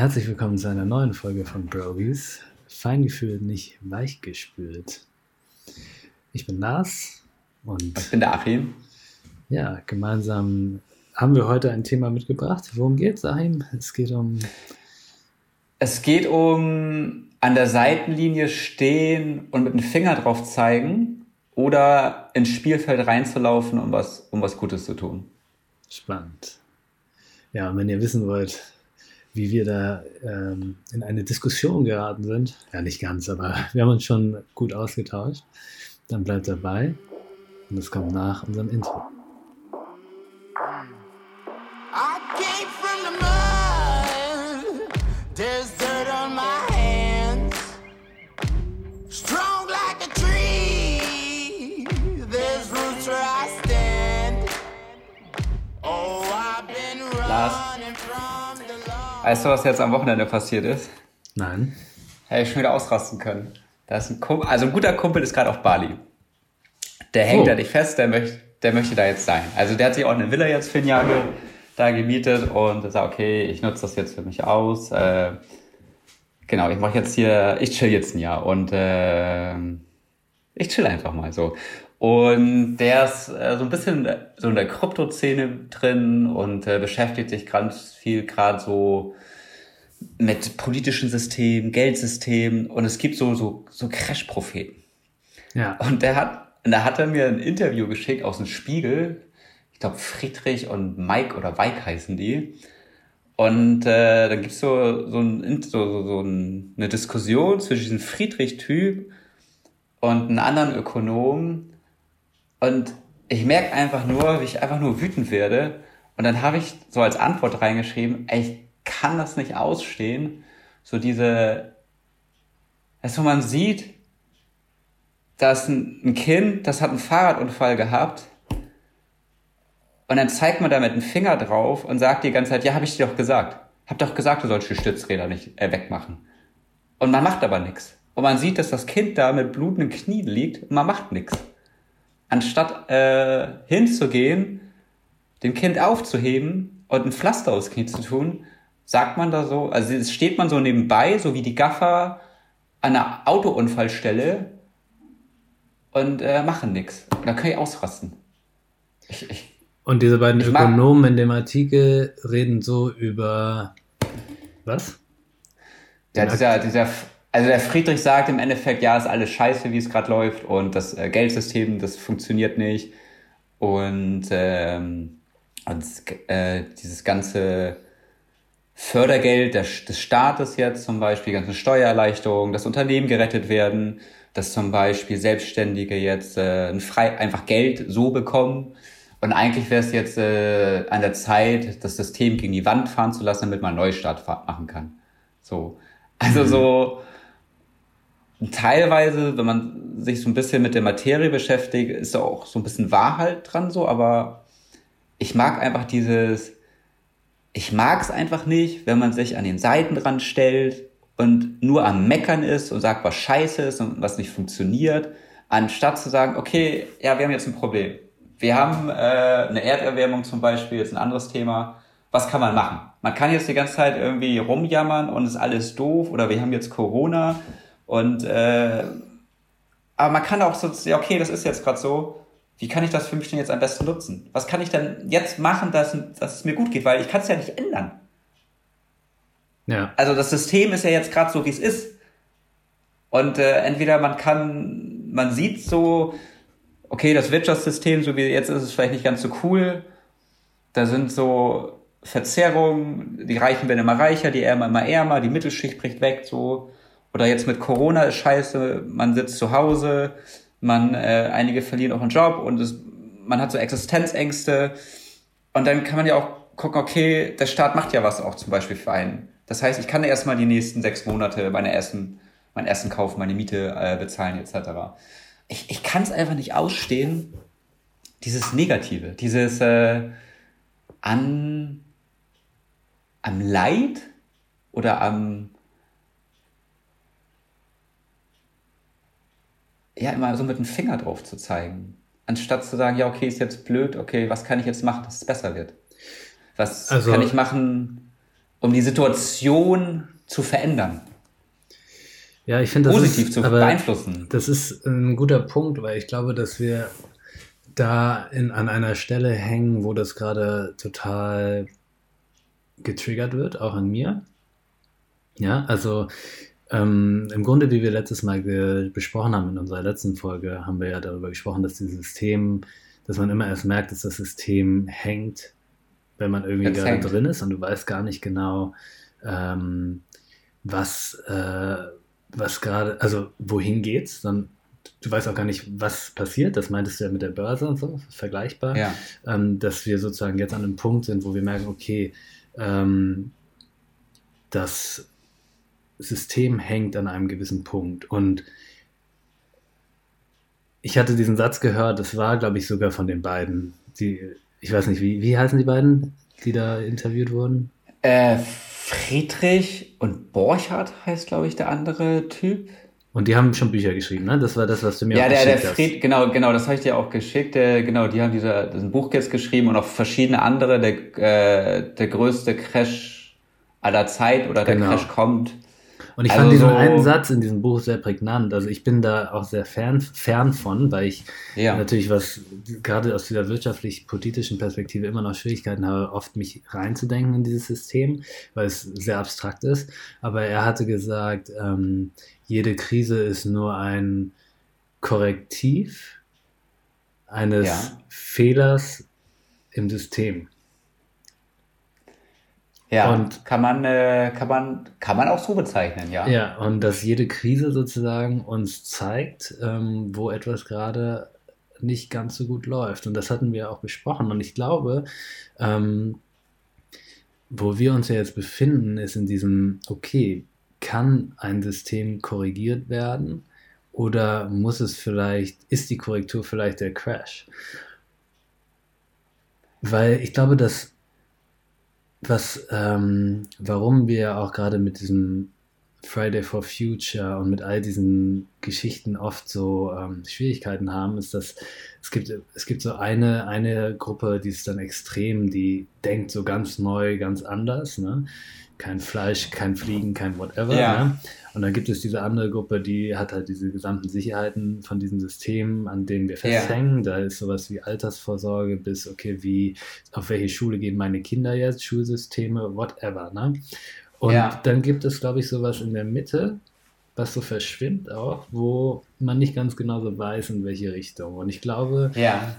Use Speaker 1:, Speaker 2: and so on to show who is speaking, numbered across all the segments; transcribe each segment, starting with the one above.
Speaker 1: Herzlich willkommen zu einer neuen Folge von Brogies. Feingefühlt, nicht weichgespült. Ich bin Lars und.
Speaker 2: Ich bin der Achim.
Speaker 1: Ja, gemeinsam haben wir heute ein Thema mitgebracht. Worum geht es, Achim? Es geht um.
Speaker 2: Es geht um an der Seitenlinie stehen und mit dem Finger drauf zeigen oder ins Spielfeld reinzulaufen, um was, um was Gutes zu tun.
Speaker 1: Spannend. Ja, und wenn ihr wissen wollt, wie wir da ähm, in eine Diskussion geraten sind, ja nicht ganz, aber wir haben uns schon gut ausgetauscht, dann bleibt dabei und das kommt nach unserem Intro.
Speaker 2: Weißt du, was jetzt am Wochenende passiert ist?
Speaker 1: Nein.
Speaker 2: Hätte ich schon wieder ausrasten können. Da ist ein Kumpel, also ein guter Kumpel ist gerade auf Bali. Der hängt oh. da nicht fest, der möchte, der möchte da jetzt sein. Also der hat sich auch eine Villa jetzt für ein Jahr ge, da gemietet und sagt, okay, ich nutze das jetzt für mich aus. Äh, genau, ich mache jetzt hier, ich chill jetzt ein Jahr und äh, ich chill einfach mal so. Und der ist äh, so ein bisschen so in der Krypto-Szene drin und äh, beschäftigt sich ganz viel gerade so mit politischen Systemen, Geldsystemen und es gibt so, so, so Crash-Propheten. Ja. Und der hat, da hat er mir ein Interview geschickt aus dem Spiegel. Ich glaube, Friedrich und Mike oder Weik heißen die. Und äh, dann gibt's so, so, ein, so, so, so eine Diskussion zwischen diesem Friedrich-Typ und einem anderen Ökonom, und ich merke einfach nur, wie ich einfach nur wütend werde. Und dann habe ich so als Antwort reingeschrieben, ey, ich kann das nicht ausstehen. So diese, also man sieht, dass ein, ein Kind, das hat einen Fahrradunfall gehabt. Und dann zeigt man da mit dem Finger drauf und sagt die ganze Zeit, ja, habe ich dir doch gesagt. Hab doch gesagt, du sollst die Stützräder nicht äh, wegmachen. Und man macht aber nichts. Und man sieht, dass das Kind da mit blutenden Knien liegt und man macht nichts anstatt äh, hinzugehen, dem Kind aufzuheben und ein Pflaster aufs Knie zu tun, sagt man da so, also steht man so nebenbei, so wie die Gaffer an einer Autounfallstelle und äh, machen nichts. Da kann ich ausrasten.
Speaker 1: Ich, ich, und diese beiden Ökonomen in dem Artikel reden so über was?
Speaker 2: Ja, dieser, dieser also der Friedrich sagt im Endeffekt, ja, ist alles scheiße, wie es gerade läuft und das äh, Geldsystem, das funktioniert nicht und, ähm, und äh, dieses ganze Fördergeld des, des Staates jetzt zum Beispiel, ganze Steuererleichterungen, dass Unternehmen gerettet werden, dass zum Beispiel Selbstständige jetzt äh, ein frei, einfach Geld so bekommen. Und eigentlich wäre es jetzt äh, an der Zeit, das System gegen die Wand fahren zu lassen, damit man einen Neustart machen kann. So. Also mhm. Teilweise, wenn man sich so ein bisschen mit der Materie beschäftigt, ist da auch so ein bisschen Wahrheit dran so, aber ich mag einfach dieses, ich mag es einfach nicht, wenn man sich an den Seiten dran stellt und nur am Meckern ist und sagt, was scheiße ist und was nicht funktioniert, anstatt zu sagen, okay, ja, wir haben jetzt ein Problem. Wir haben äh, eine Erderwärmung zum Beispiel, jetzt ein anderes Thema. Was kann man machen? Man kann jetzt die ganze Zeit irgendwie rumjammern und ist alles doof oder wir haben jetzt Corona und äh, aber man kann auch so, ja, okay, das ist jetzt gerade so. Wie kann ich das für mich denn jetzt am besten nutzen? Was kann ich denn jetzt machen, dass, dass es mir gut geht? Weil ich kann es ja nicht ändern. Ja. Also das System ist ja jetzt gerade so, wie es ist. Und äh, entweder man kann, man sieht so, okay, das Wirtschaftssystem, so wie jetzt ist es vielleicht nicht ganz so cool. Da sind so Verzerrungen, die Reichen werden immer reicher, die Ärmer immer ärmer, die Mittelschicht bricht weg, so. Oder jetzt mit Corona ist scheiße, man sitzt zu Hause, man, äh, einige verlieren auch einen Job und es, man hat so Existenzängste. Und dann kann man ja auch gucken, okay, der Staat macht ja was auch zum Beispiel für einen. Das heißt, ich kann erstmal die nächsten sechs Monate meine Essen, mein Essen kaufen, meine Miete äh, bezahlen etc. Ich, ich kann es einfach nicht ausstehen, dieses Negative, dieses äh, an am Leid oder am ja, immer so mit dem Finger drauf zu zeigen. Anstatt zu sagen, ja, okay, ist jetzt blöd, okay, was kann ich jetzt machen, dass es besser wird? Was also, kann ich machen, um die Situation zu verändern.
Speaker 1: Ja, ich finde das
Speaker 2: positiv
Speaker 1: ist,
Speaker 2: zu beeinflussen.
Speaker 1: Das ist ein guter Punkt, weil ich glaube, dass wir da in, an einer Stelle hängen, wo das gerade total getriggert wird, auch an mir. Ja, also ähm, im Grunde, wie wir letztes Mal besprochen haben in unserer letzten Folge, haben wir ja darüber gesprochen, dass dieses System, dass man immer erst merkt, dass das System hängt, wenn man irgendwie gerade drin ist und du weißt gar nicht genau, ähm, was, äh, was gerade, also wohin geht's, dann du weißt auch gar nicht, was passiert. Das meintest du ja mit der Börse und so, vergleichbar. Ja. Ähm, dass wir sozusagen jetzt an einem Punkt sind, wo wir merken, okay, ähm, das System hängt an einem gewissen Punkt. Und ich hatte diesen Satz gehört, das war, glaube ich, sogar von den beiden. Die, ich weiß nicht, wie, wie heißen die beiden, die da interviewt wurden?
Speaker 2: Äh, Friedrich und Borchardt heißt, glaube ich, der andere Typ.
Speaker 1: Und die haben schon Bücher geschrieben, ne? Das war das, was du mir
Speaker 2: ja, auch der, geschickt der Fried, hast. Genau, genau, das habe ich dir auch geschickt. Der, genau, die haben dieser, das Buch jetzt geschrieben und auch verschiedene andere. Der, äh, der größte Crash aller Zeit oder der genau. Crash kommt.
Speaker 1: Und ich also fand diesen so einen Satz in diesem Buch sehr prägnant. Also ich bin da auch sehr fern, fern von, weil ich ja. natürlich was, gerade aus dieser wirtschaftlich-politischen Perspektive immer noch Schwierigkeiten habe, oft mich reinzudenken in dieses System, weil es sehr abstrakt ist. Aber er hatte gesagt, ähm, jede Krise ist nur ein Korrektiv eines ja. Fehlers im System.
Speaker 2: Ja, und kann man, äh, kann man, kann man auch so bezeichnen, ja.
Speaker 1: Ja, und dass jede Krise sozusagen uns zeigt, ähm, wo etwas gerade nicht ganz so gut läuft. Und das hatten wir auch besprochen. Und ich glaube, ähm, wo wir uns ja jetzt befinden, ist in diesem, okay, kann ein System korrigiert werden oder muss es vielleicht, ist die Korrektur vielleicht der Crash? Weil ich glaube, dass was, ähm, warum wir auch gerade mit diesem Friday for Future und mit all diesen Geschichten oft so ähm, Schwierigkeiten haben, ist, dass es gibt, es gibt so eine, eine Gruppe, die ist dann extrem, die denkt so ganz neu, ganz anders. Ne? Kein Fleisch, kein Fliegen, kein whatever. Ja. Ne? Und dann gibt es diese andere Gruppe, die hat halt diese gesamten Sicherheiten von diesem System, an denen wir festhängen. Ja. Da ist sowas wie Altersvorsorge bis, okay, wie, auf welche Schule gehen meine Kinder jetzt, Schulsysteme, whatever. Ne? Und ja. dann gibt es, glaube ich, sowas in der Mitte, was so verschwimmt auch, wo man nicht ganz genau so weiß, in welche Richtung. Und ich glaube, ja.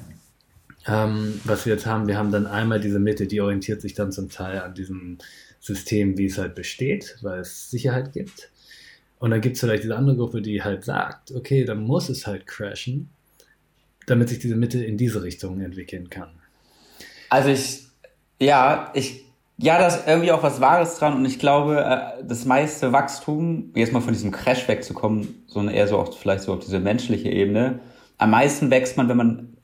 Speaker 1: ähm, was wir jetzt haben, wir haben dann einmal diese Mitte, die orientiert sich dann zum Teil an diesem System, wie es halt besteht, weil es Sicherheit gibt. Und dann gibt es vielleicht diese andere Gruppe, die halt sagt, okay, dann muss es halt crashen, damit sich diese Mitte in diese Richtung entwickeln kann.
Speaker 2: Also ich, ja, ich, ja, da ist irgendwie auch was Wahres dran und ich glaube, äh, das meiste Wachstum, jetzt mal von diesem Crash wegzukommen, sondern eher so auch vielleicht so auf diese menschliche Ebene, am meisten wächst man, wenn man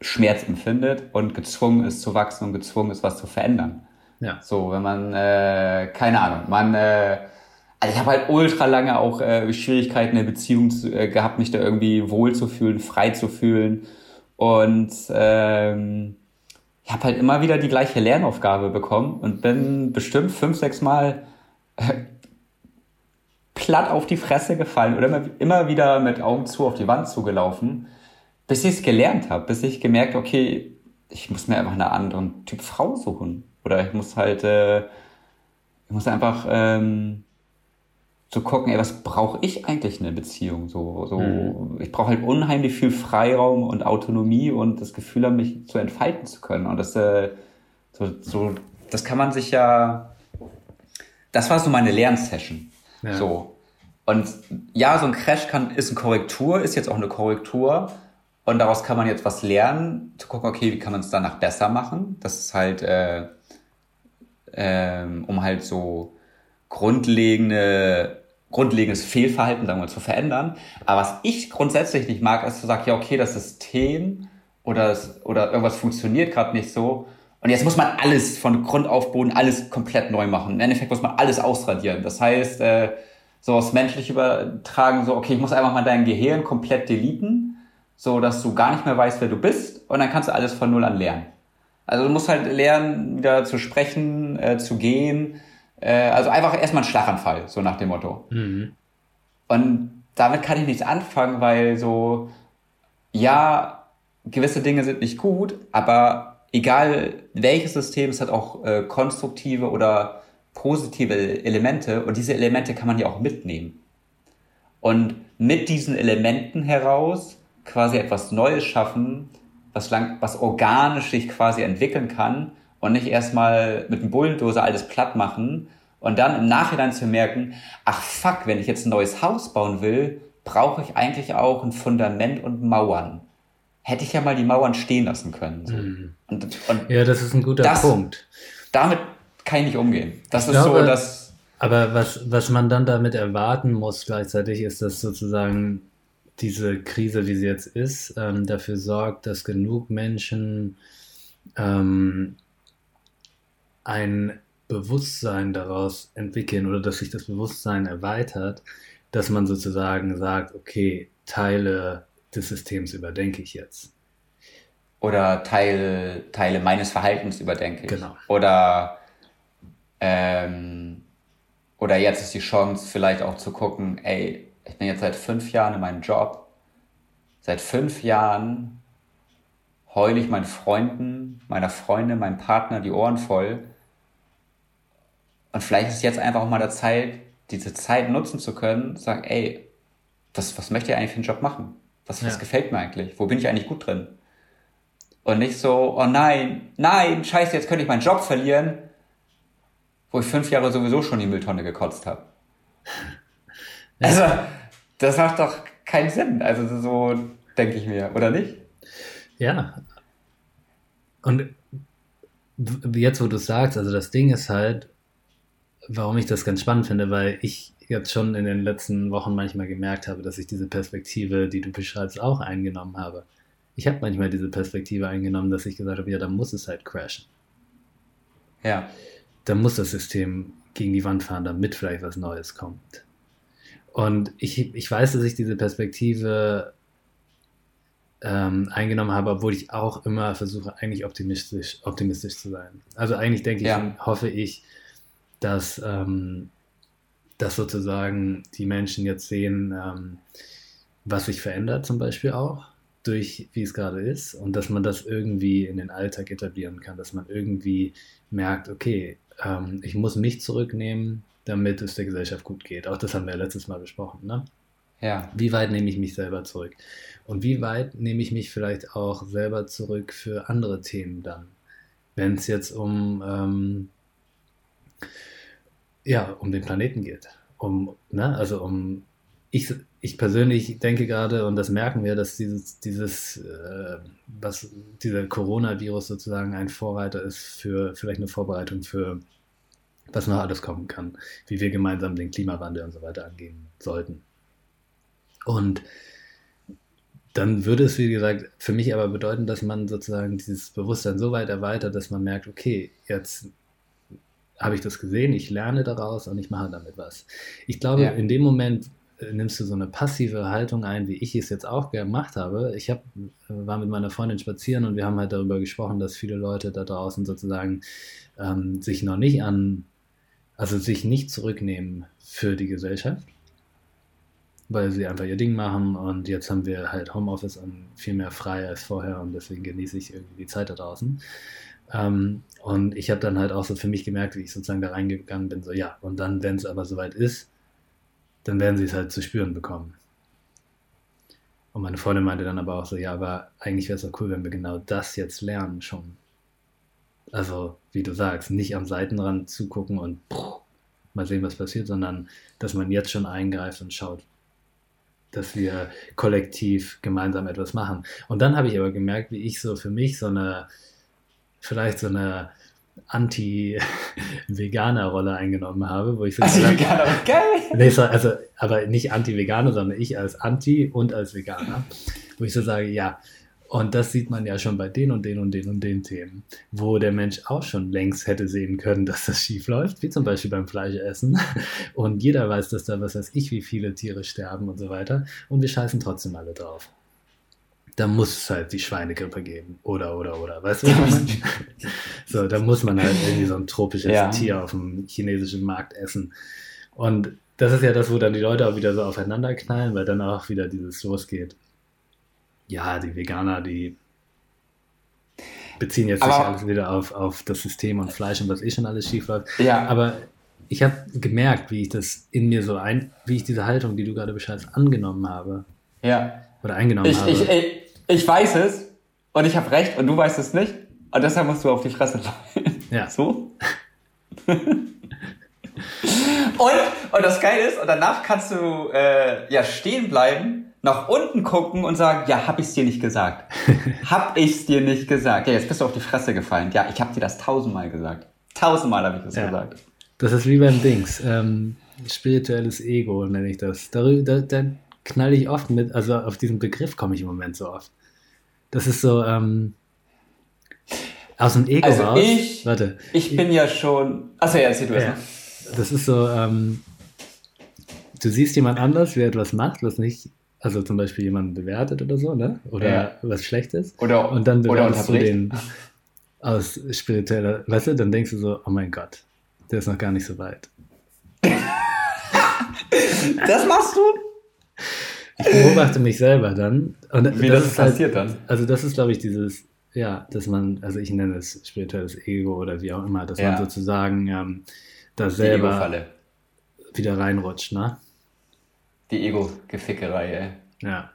Speaker 2: Schmerz empfindet und gezwungen ist zu wachsen und gezwungen ist, was zu verändern. Ja. So, wenn man, äh, keine Ahnung, man, äh, also ich habe halt ultra lange auch äh, Schwierigkeiten in der Beziehung zu, äh, gehabt, mich da irgendwie wohl zu fühlen, frei zu fühlen. Und ähm, ich habe halt immer wieder die gleiche Lernaufgabe bekommen und bin bestimmt fünf, sechs Mal äh, platt auf die Fresse gefallen oder immer, immer wieder mit Augen zu auf die Wand zugelaufen, bis ich es gelernt habe, bis ich gemerkt, okay, ich muss mir einfach einen anderen Typ Frau suchen. Oder ich muss halt, äh, ich muss einfach ähm, so gucken, ey, was brauche ich eigentlich in einer Beziehung? So, so, mhm. ich brauche halt unheimlich viel Freiraum und Autonomie und das Gefühl haben, mich zu entfalten zu können. Und das, äh, so, so, das kann man sich ja. Das war so meine Lernsession. Ja. So. Und ja, so ein Crash kann, ist eine Korrektur, ist jetzt auch eine Korrektur. Und daraus kann man jetzt was lernen, zu gucken, okay, wie kann man es danach besser machen? Das ist halt, äh, ähm, um halt so grundlegende, grundlegendes Fehlverhalten, sagen wir zu verändern. Aber was ich grundsätzlich nicht mag, ist zu sagen, ja, okay, das System oder, das, oder irgendwas funktioniert gerade nicht so. Und jetzt muss man alles von Grund auf Boden, alles komplett neu machen. Im Endeffekt muss man alles ausradieren. Das heißt, äh, so aus menschlich übertragen, so, okay, ich muss einfach mal dein Gehirn komplett deleten, so dass du gar nicht mehr weißt, wer du bist. Und dann kannst du alles von Null an lernen. Also du musst halt lernen, wieder zu sprechen, äh, zu gehen. Äh, also einfach erstmal ein Schlaganfall, so nach dem Motto. Mhm. Und damit kann ich nichts anfangen, weil so, ja, gewisse Dinge sind nicht gut, aber egal welches System, es hat auch äh, konstruktive oder positive Elemente und diese Elemente kann man ja auch mitnehmen. Und mit diesen Elementen heraus quasi etwas Neues schaffen, was, lang, was organisch sich quasi entwickeln kann und nicht erstmal mit einem Bulldozer alles platt machen und dann im Nachhinein zu merken, ach fuck, wenn ich jetzt ein neues Haus bauen will, brauche ich eigentlich auch ein Fundament und Mauern. Hätte ich ja mal die Mauern stehen lassen können. So. Mhm.
Speaker 1: Und, und ja, das ist ein guter das, Punkt.
Speaker 2: Damit kann ich nicht umgehen. Das ich ist glaube, so, dass.
Speaker 1: Aber was, was man dann damit erwarten muss gleichzeitig, ist, dass sozusagen diese Krise, wie sie jetzt ist, ähm, dafür sorgt, dass genug Menschen ähm, ein Bewusstsein daraus entwickeln oder dass sich das Bewusstsein erweitert, dass man sozusagen sagt, okay, Teile des Systems überdenke ich jetzt.
Speaker 2: Oder Teil, Teile meines Verhaltens überdenke ich. Genau. Oder, ähm, oder jetzt ist die Chance, vielleicht auch zu gucken, ey, ich bin jetzt seit fünf Jahren in meinem Job. Seit fünf Jahren heule ich meinen Freunden, meiner Freundin, meinem Partner die Ohren voll. Und vielleicht ist jetzt einfach auch mal der Zeit, diese Zeit nutzen zu können, sagen, ey, was, was möchte ich eigentlich für einen Job machen? Was, ja. was gefällt mir eigentlich? Wo bin ich eigentlich gut drin? Und nicht so, oh nein, nein, scheiße, jetzt könnte ich meinen Job verlieren, wo ich fünf Jahre sowieso schon die Mülltonne gekotzt habe. Also, das macht doch keinen Sinn. Also so denke ich mir, oder nicht?
Speaker 1: Ja. Und jetzt, wo du sagst, also das Ding ist halt, warum ich das ganz spannend finde, weil ich jetzt schon in den letzten Wochen manchmal gemerkt habe, dass ich diese Perspektive, die du beschreibst, auch eingenommen habe. Ich habe manchmal diese Perspektive eingenommen, dass ich gesagt habe, ja, dann muss es halt crashen. Ja. Dann muss das System gegen die Wand fahren, damit vielleicht was Neues kommt. Und ich, ich weiß, dass ich diese Perspektive ähm, eingenommen habe, obwohl ich auch immer versuche, eigentlich optimistisch, optimistisch zu sein. Also eigentlich denke ja. ich, hoffe ich, dass, ähm, dass sozusagen die Menschen jetzt sehen, ähm, was sich verändert zum Beispiel auch durch wie es gerade ist und dass man das irgendwie in den Alltag etablieren kann, dass man irgendwie merkt, okay, ähm, ich muss mich zurücknehmen, damit es der Gesellschaft gut geht. Auch das haben wir ja letztes Mal besprochen. Ne? Ja. Wie weit nehme ich mich selber zurück? Und wie weit nehme ich mich vielleicht auch selber zurück für andere Themen dann? Wenn es jetzt um ähm, ja, um den Planeten geht. Um, ne, also um, ich, ich persönlich denke gerade, und das merken wir, dass dieses, dieses, äh, was dieser Coronavirus sozusagen ein Vorreiter ist für vielleicht eine Vorbereitung für was noch alles kommen kann, wie wir gemeinsam den Klimawandel und so weiter angehen sollten. Und dann würde es, wie gesagt, für mich aber bedeuten, dass man sozusagen dieses Bewusstsein so weit erweitert, dass man merkt, okay, jetzt habe ich das gesehen, ich lerne daraus und ich mache damit was. Ich glaube, ja. in dem Moment äh, nimmst du so eine passive Haltung ein, wie ich es jetzt auch gemacht habe. Ich hab, äh, war mit meiner Freundin spazieren und wir haben halt darüber gesprochen, dass viele Leute da draußen sozusagen ähm, sich noch nicht an, also sich nicht zurücknehmen für die Gesellschaft, weil sie einfach ihr Ding machen und jetzt haben wir halt Homeoffice und viel mehr frei als vorher und deswegen genieße ich irgendwie die Zeit da draußen. Ähm, und ich habe dann halt auch so für mich gemerkt, wie ich sozusagen da reingegangen bin, so ja, und dann, wenn es aber soweit ist, dann werden sie es halt zu spüren bekommen. Und meine Freundin meinte dann aber auch so, ja, aber eigentlich wäre es doch cool, wenn wir genau das jetzt lernen schon. Also, wie du sagst, nicht am Seitenrand zugucken und pff, mal sehen, was passiert, sondern dass man jetzt schon eingreift und schaut, dass wir kollektiv gemeinsam etwas machen. Und dann habe ich aber gemerkt, wie ich so für mich so eine vielleicht so eine Anti-Veganer-Rolle eingenommen habe, wo ich so Anti-Veganer, geil! Nee, also, aber nicht Anti-Veganer, sondern ich als Anti und als Veganer, wo ich so sage, ja, und das sieht man ja schon bei den und den und den und den Themen, wo der Mensch auch schon längst hätte sehen können, dass das schief läuft, wie zum Beispiel beim Fleischessen. Und jeder weiß, dass da was weiß ich, wie viele Tiere sterben und so weiter. Und wir scheißen trotzdem alle drauf. da muss es halt die Schweinegrippe geben. Oder, oder, oder. Weißt du, was ich so, da muss man halt irgendwie so ein tropisches ja. Tier auf dem chinesischen Markt essen. Und das ist ja das, wo dann die Leute auch wieder so aufeinander knallen, weil dann auch wieder dieses losgeht. Ja, die Veganer, die beziehen jetzt aber, sich alles wieder auf, auf das System und Fleisch und was eh schon alles schief läuft. Ja. Aber ich habe gemerkt, wie ich das in mir so ein, wie ich diese Haltung, die du gerade beschreibst, angenommen habe.
Speaker 2: Ja.
Speaker 1: Oder eingenommen
Speaker 2: ich,
Speaker 1: habe.
Speaker 2: Ich, ich, ich weiß es und ich habe recht und du weißt es nicht. Und deshalb musst du auf die Fresse fallen.
Speaker 1: Ja.
Speaker 2: So? Und, und das Geile ist, und danach kannst du äh, ja stehen bleiben, nach unten gucken und sagen, ja, hab ich's dir nicht gesagt. hab ich's dir nicht gesagt. Ja, jetzt bist du auf die Fresse gefallen. Ja, ich hab dir das tausendmal gesagt. Tausendmal habe ich das ja. gesagt.
Speaker 1: Das ist wie beim Dings. Ähm, spirituelles Ego nenne ich das. Da, da, da knall ich oft mit, also auf diesen Begriff komme ich im Moment so oft. Das ist so, ähm, aus dem Ego
Speaker 2: also
Speaker 1: raus.
Speaker 2: Ich, Warte. Ich bin ja schon. Achso, ja, erzähl du ja.
Speaker 1: Das ist so, ähm, du siehst jemand anders, wer etwas macht, was nicht, also zum Beispiel jemanden bewertet oder so, ne? Oder ja. was Schlechtes.
Speaker 2: Oder,
Speaker 1: und dann bewertest du den aus spiritueller, weißt du, dann denkst du so, oh mein Gott, der ist noch gar nicht so weit.
Speaker 2: das machst du?
Speaker 1: Ich beobachte mich selber dann. Und
Speaker 2: Wie das, das halt passiert halt, dann?
Speaker 1: Also das ist, glaube ich, dieses, ja, dass man, also ich nenne es spirituelles Ego oder wie auch immer, dass ja. man sozusagen ähm, da selber wieder reinrutscht, ne?
Speaker 2: Die Ego-Gefickerei, ey.
Speaker 1: Ja.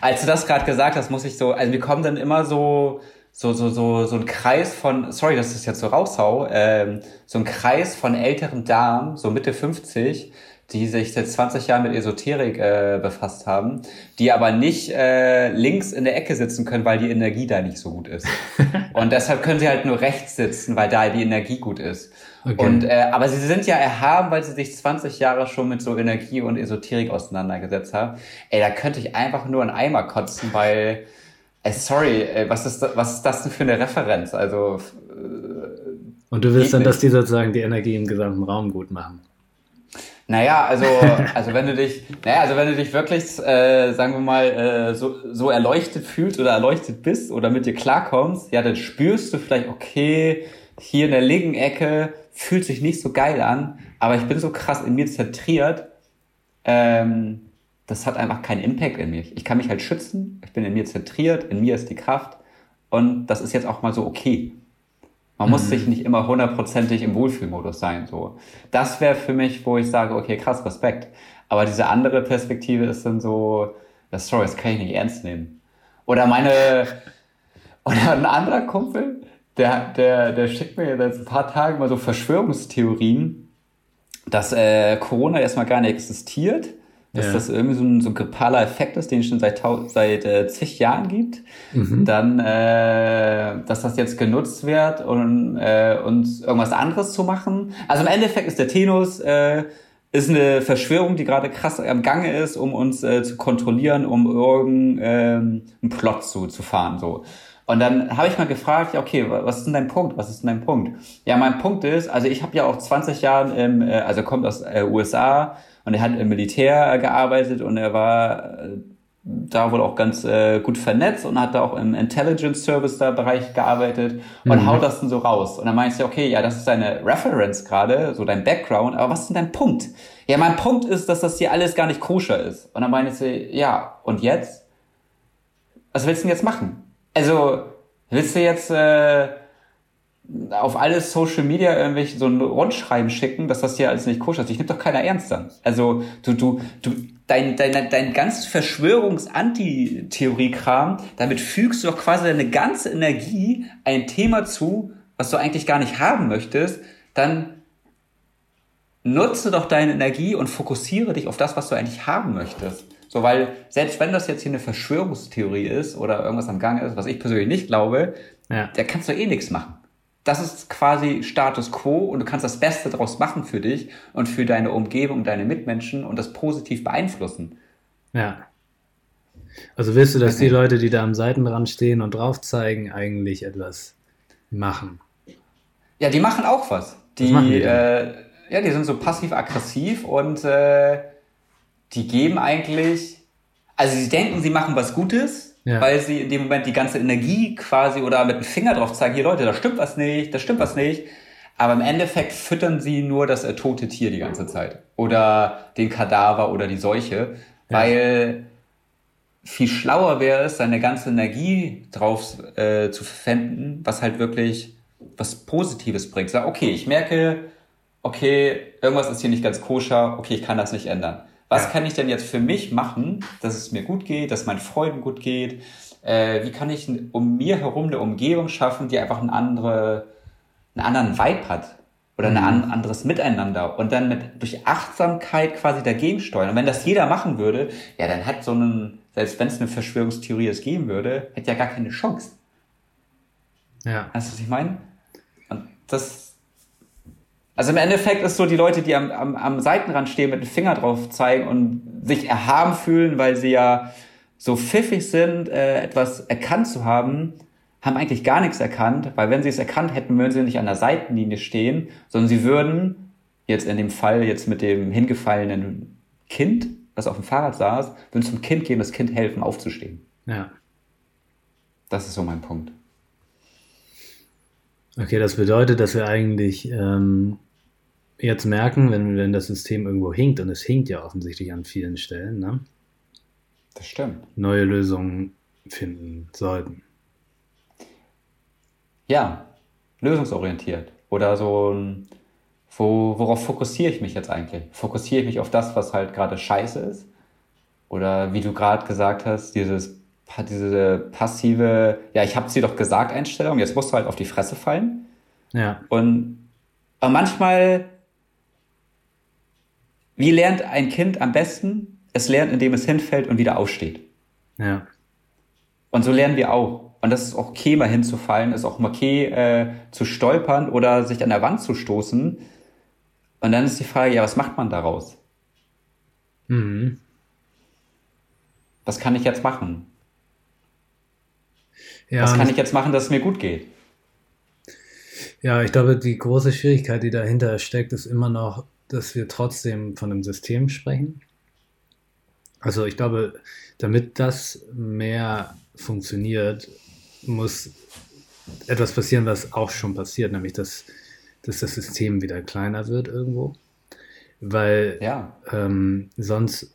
Speaker 2: Als du das gerade gesagt hast, muss ich so, also wir kommen dann immer so, so, so, so, so ein Kreis von, sorry, dass ich das jetzt so raushau, ähm, so ein Kreis von älteren Damen, so Mitte 50, die sich seit 20 Jahren mit Esoterik äh, befasst haben, die aber nicht äh, links in der Ecke sitzen können, weil die Energie da nicht so gut ist. und deshalb können sie halt nur rechts sitzen, weil da die Energie gut ist. Okay. Und, äh, aber sie sind ja erhaben, weil sie sich 20 Jahre schon mit so Energie und Esoterik auseinandergesetzt haben. Ey, da könnte ich einfach nur einen Eimer kotzen, weil, ey, sorry, ey, was ist, was ist das denn für eine Referenz? Also,
Speaker 1: äh, und du willst dann, nicht. dass die sozusagen die Energie im gesamten Raum gut machen?
Speaker 2: Naja, also, also wenn du dich, naja, also wenn du dich wirklich, äh, sagen wir mal, äh, so, so erleuchtet fühlst oder erleuchtet bist oder mit dir klarkommst, ja, dann spürst du vielleicht, okay, hier in der linken Ecke fühlt sich nicht so geil an, aber ich bin so krass in mir zentriert, ähm, das hat einfach keinen Impact in mir. Ich kann mich halt schützen, ich bin in mir zentriert, in mir ist die Kraft und das ist jetzt auch mal so okay. Man mhm. muss sich nicht immer hundertprozentig im Wohlfühlmodus sein. So, das wäre für mich, wo ich sage, okay, krass, Respekt. Aber diese andere Perspektive ist dann so, das sorry, das kann ich nicht ernst nehmen. Oder meine, oder ein anderer Kumpel, der, der, der schickt mir jetzt ein paar Tage mal so Verschwörungstheorien, dass äh, Corona erstmal gar nicht existiert dass ja. das irgendwie so ein, so ein grippaler Effekt ist, den es schon seit, seit äh, zig Jahren gibt. Mhm. Dann, äh, dass das jetzt genutzt wird, um äh, uns irgendwas anderes zu machen. Also im Endeffekt ist der Tenus äh, ist eine Verschwörung, die gerade krass am Gange ist, um uns äh, zu kontrollieren, um irgendeinen ähm, Plot zu, zu fahren. so. Und dann habe ich mal gefragt, ja, okay, was ist denn dein Punkt? Was ist denn dein Punkt? Ja, mein Punkt ist, also ich habe ja auch 20 Jahre im, äh, also kommt aus äh, USA, und er hat im Militär gearbeitet und er war äh, da wohl auch ganz äh, gut vernetzt und hat da auch im Intelligence Service da Bereich gearbeitet und mhm. haut das dann so raus. Und dann meinst du, okay, ja, das ist deine Reference gerade, so dein Background, aber was ist denn dein Punkt? Ja, mein Punkt ist, dass das hier alles gar nicht koscher ist. Und dann meinst du, ja, und jetzt? Was willst du denn jetzt machen? Also, willst du jetzt äh, auf alles Social Media irgendwelche so ein Rundschreiben schicken, dass das hier alles nicht koscher ist. Ich nehme doch keiner ernst dann. Also du, du, du, dein, dein, dein ganz Verschwörungs-Anti-Theorie-Kram, damit fügst du doch quasi deine ganze Energie ein Thema zu, was du eigentlich gar nicht haben möchtest, dann nutze doch deine Energie und fokussiere dich auf das, was du eigentlich haben möchtest. So, weil selbst wenn das jetzt hier eine Verschwörungstheorie ist oder irgendwas am Gang ist, was ich persönlich nicht glaube, ja. da kannst du eh nichts machen das ist quasi Status quo und du kannst das Beste daraus machen für dich und für deine Umgebung, deine Mitmenschen und das positiv beeinflussen.
Speaker 1: Ja. Also willst du, dass okay. die Leute, die da am Seitenrand stehen und drauf zeigen, eigentlich etwas machen?
Speaker 2: Ja, die machen auch was. Die, was die äh, ja, die sind so passiv-aggressiv und äh, die geben eigentlich, also sie denken, sie machen was Gutes, ja. weil sie in dem Moment die ganze Energie quasi oder mit dem Finger drauf zeigen, hier Leute, da stimmt was nicht, da stimmt was nicht. Aber im Endeffekt füttern sie nur das äh, tote Tier die ganze Zeit. Oder den Kadaver oder die Seuche. Ja. Weil viel schlauer wäre es, seine ganze Energie drauf äh, zu verwenden, was halt wirklich was Positives bringt. Sag, okay, ich merke, okay, irgendwas ist hier nicht ganz koscher, okay, ich kann das nicht ändern. Was ja. kann ich denn jetzt für mich machen, dass es mir gut geht, dass meinen Freunden gut geht? Äh, wie kann ich um mir herum eine Umgebung schaffen, die einfach eine andere, einen anderen Vibe hat? Oder ein mhm. anderes Miteinander und dann mit, durch Achtsamkeit quasi dagegen steuern. Und wenn das jeder machen würde, ja, dann hat so ein, selbst wenn es eine Verschwörungstheorie es geben würde, hätte ja gar keine Chance. Ja. Weißt du, was ich meine? Und das, also im Endeffekt ist so die Leute, die am, am, am Seitenrand stehen, mit dem Finger drauf zeigen und sich erhaben fühlen, weil sie ja so pfiffig sind, äh, etwas erkannt zu haben, haben eigentlich gar nichts erkannt, weil wenn sie es erkannt hätten, würden sie nicht an der Seitenlinie stehen, sondern sie würden, jetzt in dem Fall jetzt mit dem hingefallenen Kind, das auf dem Fahrrad saß, würden zum Kind gehen, das Kind helfen, aufzustehen. Ja. Das ist so mein Punkt.
Speaker 1: Okay, das bedeutet, dass wir eigentlich ähm, jetzt merken, wenn, wenn das System irgendwo hinkt, und es hinkt ja offensichtlich an vielen Stellen, ne?
Speaker 2: Das stimmt.
Speaker 1: Neue Lösungen finden sollten.
Speaker 2: Ja, lösungsorientiert. Oder so, wo, worauf fokussiere ich mich jetzt eigentlich? Fokussiere ich mich auf das, was halt gerade scheiße ist? Oder wie du gerade gesagt hast, dieses, diese passive, ja, ich habe dir doch gesagt, Einstellung, jetzt musst du halt auf die Fresse fallen. Ja. Und aber manchmal wie lernt ein Kind am besten? Es lernt, indem es hinfällt und wieder aufsteht. Ja. Und so lernen wir auch. Und das ist auch okay, mal hinzufallen, ist auch okay, äh, zu stolpern oder sich an der Wand zu stoßen. Und dann ist die Frage, ja, was macht man daraus? Mhm. Was kann ich jetzt machen? Ja, was kann ich jetzt machen, dass es mir gut geht?
Speaker 1: Ja, ich glaube, die große Schwierigkeit, die dahinter steckt, ist immer noch, dass wir trotzdem von einem System sprechen. Also ich glaube, damit das mehr funktioniert, muss etwas passieren, was auch schon passiert, nämlich dass, dass das System wieder kleiner wird irgendwo. Weil ja. ähm, sonst,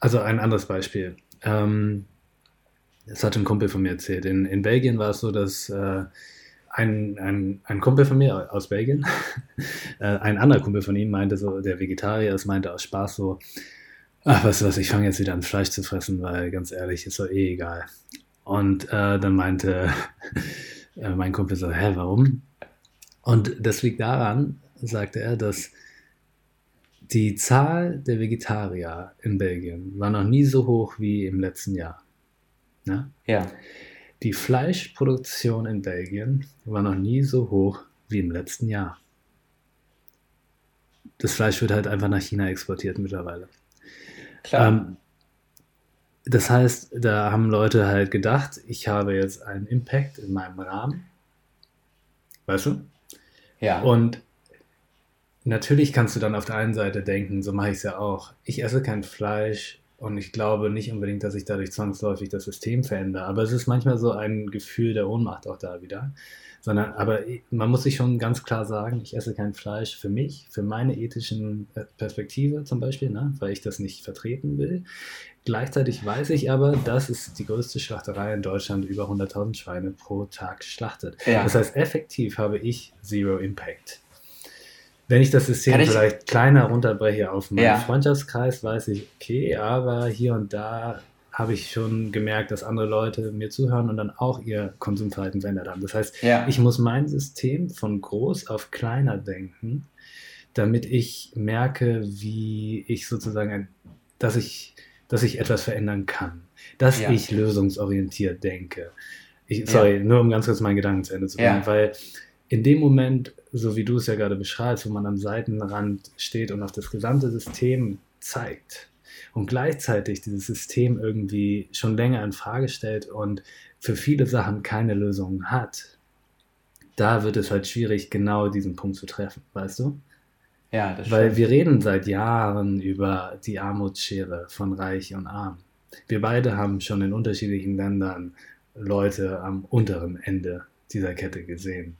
Speaker 1: also ein anderes Beispiel. Ähm, das hat ein Kumpel von mir erzählt. In, in Belgien war es so, dass äh, ein, ein, ein Kumpel von mir aus Belgien, äh, ein anderer Kumpel von ihm meinte so, der Vegetarier ist, meinte aus Spaß so, ach, du was, ich fange jetzt wieder an Fleisch zu fressen, weil ganz ehrlich, ist doch eh egal. Und äh, dann meinte äh, mein Kumpel so, hä, warum? Und das liegt daran, sagte er, dass die Zahl der Vegetarier in Belgien war noch nie so hoch wie im letzten Jahr. Ne? Ja. Die Fleischproduktion in Belgien war noch nie so hoch wie im letzten Jahr. Das Fleisch wird halt einfach nach China exportiert mittlerweile. Klar. Ähm, das heißt, da haben Leute halt gedacht, ich habe jetzt einen Impact in meinem Rahmen. Weißt du? Ja. Und natürlich kannst du dann auf der einen Seite denken, so mache ich es ja auch. Ich esse kein Fleisch, und ich glaube nicht unbedingt, dass ich dadurch zwangsläufig das System verändere. Aber es ist manchmal so ein Gefühl der Ohnmacht auch da wieder. Sondern, aber man muss sich schon ganz klar sagen, ich esse kein Fleisch für mich, für meine ethischen Perspektive zum Beispiel, ne, weil ich das nicht vertreten will. Gleichzeitig weiß ich aber, dass es die größte Schlachterei in Deutschland über 100.000 Schweine pro Tag schlachtet. Ja. Das heißt, effektiv habe ich Zero Impact. Wenn ich das System ich, vielleicht kleiner runterbreche auf meinen ja. Freundschaftskreis, weiß ich, okay, aber hier und da habe ich schon gemerkt, dass andere Leute mir zuhören und dann auch ihr Konsumverhalten verändert haben. Das heißt, ja. ich muss mein System von groß auf kleiner denken, damit ich merke, wie ich sozusagen, dass ich, dass ich etwas verändern kann, dass ja. ich lösungsorientiert denke. Ich, sorry, nur um ganz kurz meinen Gedanken zu Ende zu bringen, weil in dem Moment, so wie du es ja gerade beschreibst, wo man am Seitenrand steht und auf das gesamte System zeigt und gleichzeitig dieses System irgendwie schon länger in Frage stellt und für viele Sachen keine Lösungen hat, da wird es halt schwierig, genau diesen Punkt zu treffen, weißt du? Ja, das Weil stimmt. wir reden seit Jahren über die Armutsschere von Reich und Arm. wir beide haben schon in unterschiedlichen Ländern Leute am unteren Ende dieser Kette gesehen.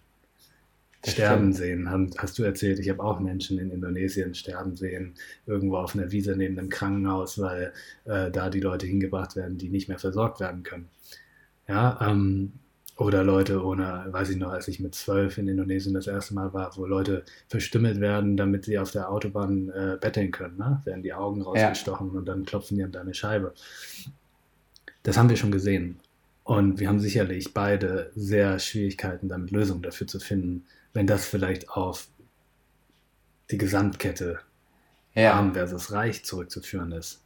Speaker 1: Sterben sehen, haben, hast du erzählt. Ich habe auch Menschen in Indonesien sterben sehen, irgendwo auf einer Wiese neben einem Krankenhaus, weil äh, da die Leute hingebracht werden, die nicht mehr versorgt werden können. Ja, ähm, oder Leute ohne, weiß ich noch, als ich mit zwölf in Indonesien das erste Mal war, wo Leute verstümmelt werden, damit sie auf der Autobahn äh, betteln können. Ne? Werden die Augen rausgestochen ja. und dann klopfen die an deine Scheibe. Das haben wir schon gesehen. Und wir haben sicherlich beide sehr Schwierigkeiten, damit Lösungen dafür zu finden, wenn das vielleicht auf die Gesamtkette ja. Arm versus Reich zurückzuführen ist.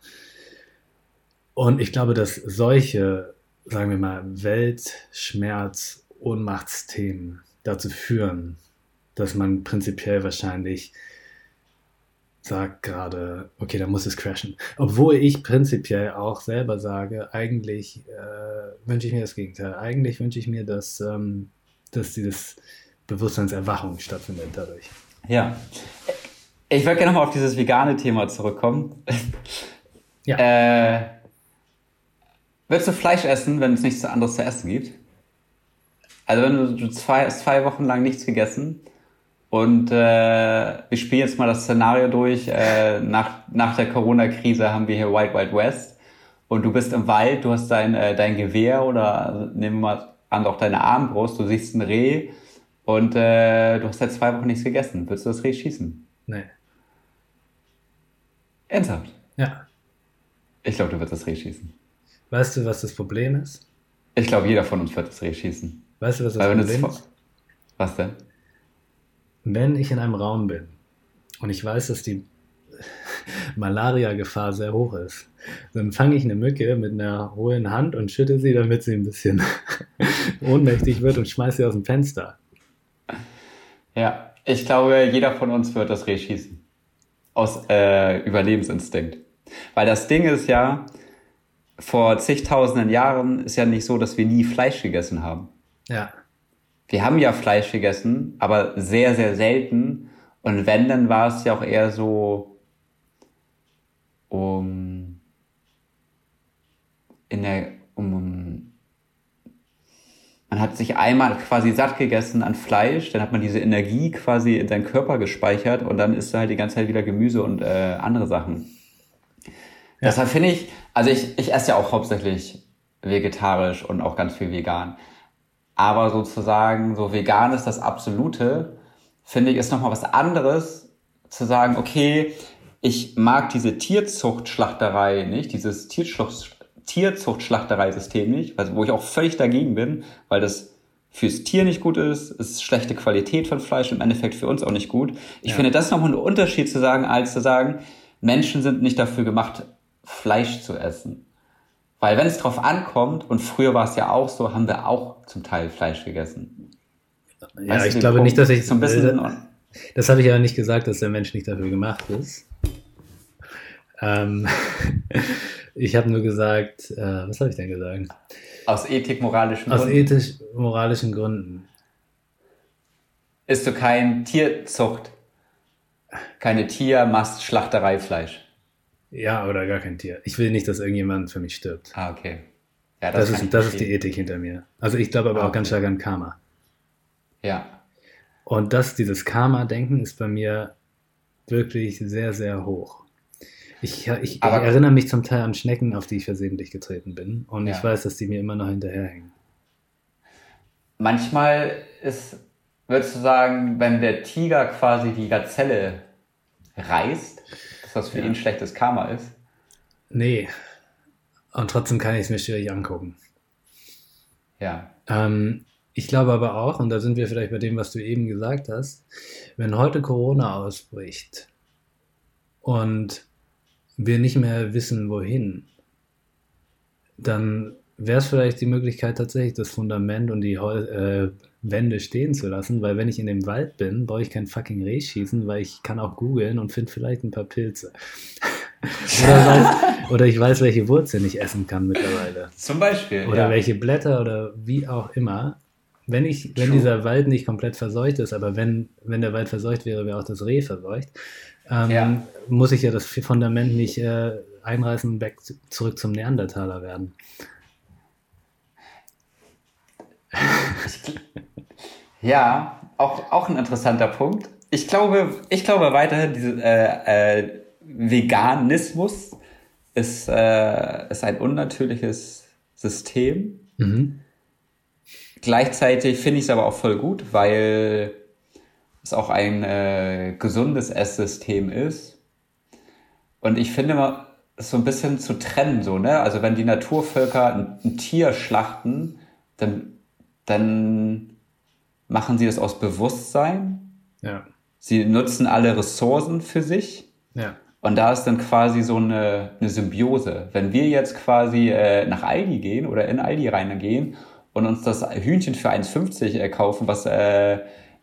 Speaker 1: Und ich glaube, dass solche sagen wir mal, Weltschmerz, Ohnmachtsthemen dazu führen, dass man prinzipiell wahrscheinlich sagt gerade, okay, da muss es crashen. Obwohl ich prinzipiell auch selber sage, eigentlich äh, wünsche ich mir das Gegenteil. Eigentlich wünsche ich mir, dass, ähm, dass dieses Bewusstseinserwachung stattfindet dadurch.
Speaker 2: Ja. Ich würde gerne nochmal auf dieses vegane Thema zurückkommen. Ja. Äh, Würdest du Fleisch essen, wenn es nichts anderes zu essen gibt? Also wenn du zwei, zwei Wochen lang nichts gegessen und äh, wir spielen jetzt mal das Szenario durch, äh, nach, nach der Corona-Krise haben wir hier Wild Wild West und du bist im Wald, du hast dein, äh, dein Gewehr oder also nehmen wir mal an, auch deine Armbrust, du siehst ein Reh und äh, du hast seit zwei Wochen nichts gegessen. Würdest du das Reh schießen?
Speaker 1: Nee.
Speaker 2: Ernsthaft?
Speaker 1: Ja.
Speaker 2: Ich glaube, du wirst das Reh schießen.
Speaker 1: Weißt du, was das Problem ist?
Speaker 2: Ich glaube, jeder von uns wird das Reh schießen.
Speaker 1: Weißt du, was das Weil Problem ist?
Speaker 2: Was denn?
Speaker 1: Wenn ich in einem Raum bin und ich weiß, dass die Malaria-Gefahr sehr hoch ist, dann fange ich eine Mücke mit einer hohlen Hand und schütte sie, damit sie ein bisschen ohnmächtig wird und schmeiße sie aus dem Fenster.
Speaker 2: Ja, ich glaube, jeder von uns wird das Reh schießen. Aus äh, Überlebensinstinkt. Weil das Ding ist ja, vor zigtausenden Jahren ist ja nicht so, dass wir nie Fleisch gegessen haben.
Speaker 1: Ja.
Speaker 2: Wir haben ja Fleisch gegessen, aber sehr, sehr selten. Und wenn, dann war es ja auch eher so, um, in der, um, man hat sich einmal quasi satt gegessen an Fleisch, dann hat man diese Energie quasi in seinen Körper gespeichert und dann isst du halt die ganze Zeit wieder Gemüse und äh, andere Sachen. Ja. Deshalb finde ich, also ich, ich esse ja auch hauptsächlich vegetarisch und auch ganz viel vegan. Aber sozusagen, so vegan ist das Absolute, finde ich, ist nochmal was anderes, zu sagen, okay, ich mag diese Tierzuchtschlachterei nicht, dieses Tierzucht, Tierzuchtschlachterei-System nicht, also wo ich auch völlig dagegen bin, weil das fürs Tier nicht gut ist, ist schlechte Qualität von Fleisch, im Endeffekt für uns auch nicht gut. Ich ja. finde das nochmal ein Unterschied zu sagen, als zu sagen, Menschen sind nicht dafür gemacht, Fleisch zu essen. Weil wenn es drauf ankommt, und früher war es ja auch so, haben wir auch zum Teil Fleisch gegessen.
Speaker 1: Ja, weißt ich glaube Punkt? nicht, dass ich so ein bisschen. Äh, das habe ich aber nicht gesagt, dass der Mensch nicht dafür gemacht ist. Ähm, ich habe nur gesagt, äh, was habe ich denn gesagt?
Speaker 2: Aus ethik-moralischen
Speaker 1: Gründen. Aus ethisch-moralischen Gründen.
Speaker 2: Isst du kein Tierzucht, keine Tiermast-Schlachtereifleisch?
Speaker 1: Ja, oder gar kein Tier. Ich will nicht, dass irgendjemand für mich stirbt.
Speaker 2: Ah, okay.
Speaker 1: Ja, das, das ist, das ist die Ethik hinter mir. Also ich glaube aber ah, okay. auch ganz stark an Karma.
Speaker 2: Ja.
Speaker 1: Und das, dieses Karma-Denken ist bei mir wirklich sehr, sehr hoch. Ich, ich, ich, erinnere mich zum Teil an Schnecken, auf die ich versehentlich getreten bin. Und ja. ich weiß, dass die mir immer noch hinterherhängen.
Speaker 2: Manchmal ist, würdest du sagen, wenn der Tiger quasi die Gazelle reißt, dass das für ja. ihn schlechtes Karma ist?
Speaker 1: Nee. Und trotzdem kann ich es mir schwierig angucken.
Speaker 2: Ja.
Speaker 1: Ähm, ich glaube aber auch, und da sind wir vielleicht bei dem, was du eben gesagt hast, wenn heute Corona ausbricht und wir nicht mehr wissen, wohin, dann wäre es vielleicht die Möglichkeit, tatsächlich das Fundament und die äh, Wände stehen zu lassen, weil wenn ich in dem Wald bin, brauche ich kein fucking Reh schießen, weil ich kann auch googeln und finde vielleicht ein paar Pilze. oder, weiß, oder, ich weiß, welche Wurzeln ich essen kann mittlerweile.
Speaker 2: Zum Beispiel.
Speaker 1: Oder ja. welche Blätter oder wie auch immer. Wenn, ich, wenn dieser Wald nicht komplett verseucht ist, aber wenn, wenn der Wald verseucht wäre, wäre auch das Reh verseucht, ähm, ja. muss ich ja das Fundament nicht äh, einreißen, weg zurück zum Neandertaler werden.
Speaker 2: Ja, auch, auch ein interessanter Punkt. Ich glaube, ich glaube weiterhin, diese, äh, äh, Veganismus ist, äh, ist ein unnatürliches System. Mhm. Gleichzeitig finde ich es aber auch voll gut, weil es auch ein äh, gesundes Esssystem ist. Und ich finde mal, so ein bisschen zu trennen, so, ne? Also wenn die Naturvölker ein, ein Tier schlachten, dann, dann machen sie das aus Bewusstsein. Ja. Sie nutzen alle Ressourcen für sich. Ja. Und da ist dann quasi so eine, eine Symbiose. Wenn wir jetzt quasi äh, nach Aldi gehen oder in Aldi reingehen und uns das Hühnchen für 1,50 äh, kaufen, was äh,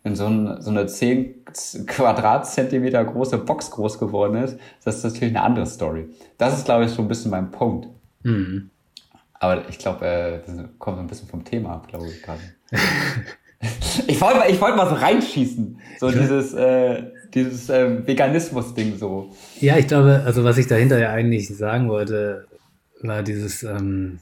Speaker 2: in so, ein, so eine 10 Quadratzentimeter große Box groß geworden ist, das ist natürlich eine andere Story. Das ist, glaube ich, so ein bisschen mein Punkt. Mhm. Aber ich glaube, äh, das kommt ein bisschen vom Thema ab, glaube ich gerade. ich wollte ich wollt mal so reinschießen. So dieses, äh, dieses äh, Veganismus-Ding so.
Speaker 1: Ja, ich glaube, also was ich dahinter ja eigentlich sagen wollte, war dieses, ähm,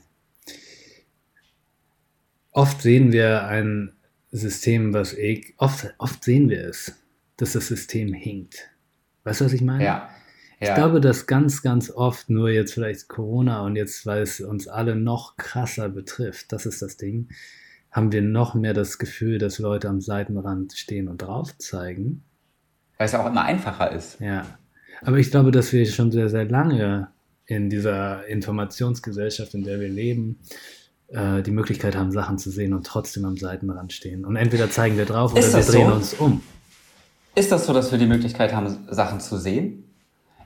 Speaker 1: oft sehen wir ein System, was eh, oft, oft sehen wir es, dass das System hinkt. Weißt du, was ich meine? Ja. ja. Ich glaube, dass ganz, ganz oft nur jetzt vielleicht Corona und jetzt, weil es uns alle noch krasser betrifft, das ist das Ding, haben wir noch mehr das Gefühl, dass Leute am Seitenrand stehen und drauf zeigen.
Speaker 2: Weil es auch immer einfacher ist.
Speaker 1: Ja. Aber ich glaube, dass wir schon sehr, sehr lange in dieser Informationsgesellschaft, in der wir leben, äh, die Möglichkeit haben, Sachen zu sehen und trotzdem am Seitenrand stehen. Und entweder zeigen wir drauf oder wir drehen so? uns um.
Speaker 2: Ist das so, dass wir die Möglichkeit haben, Sachen zu sehen?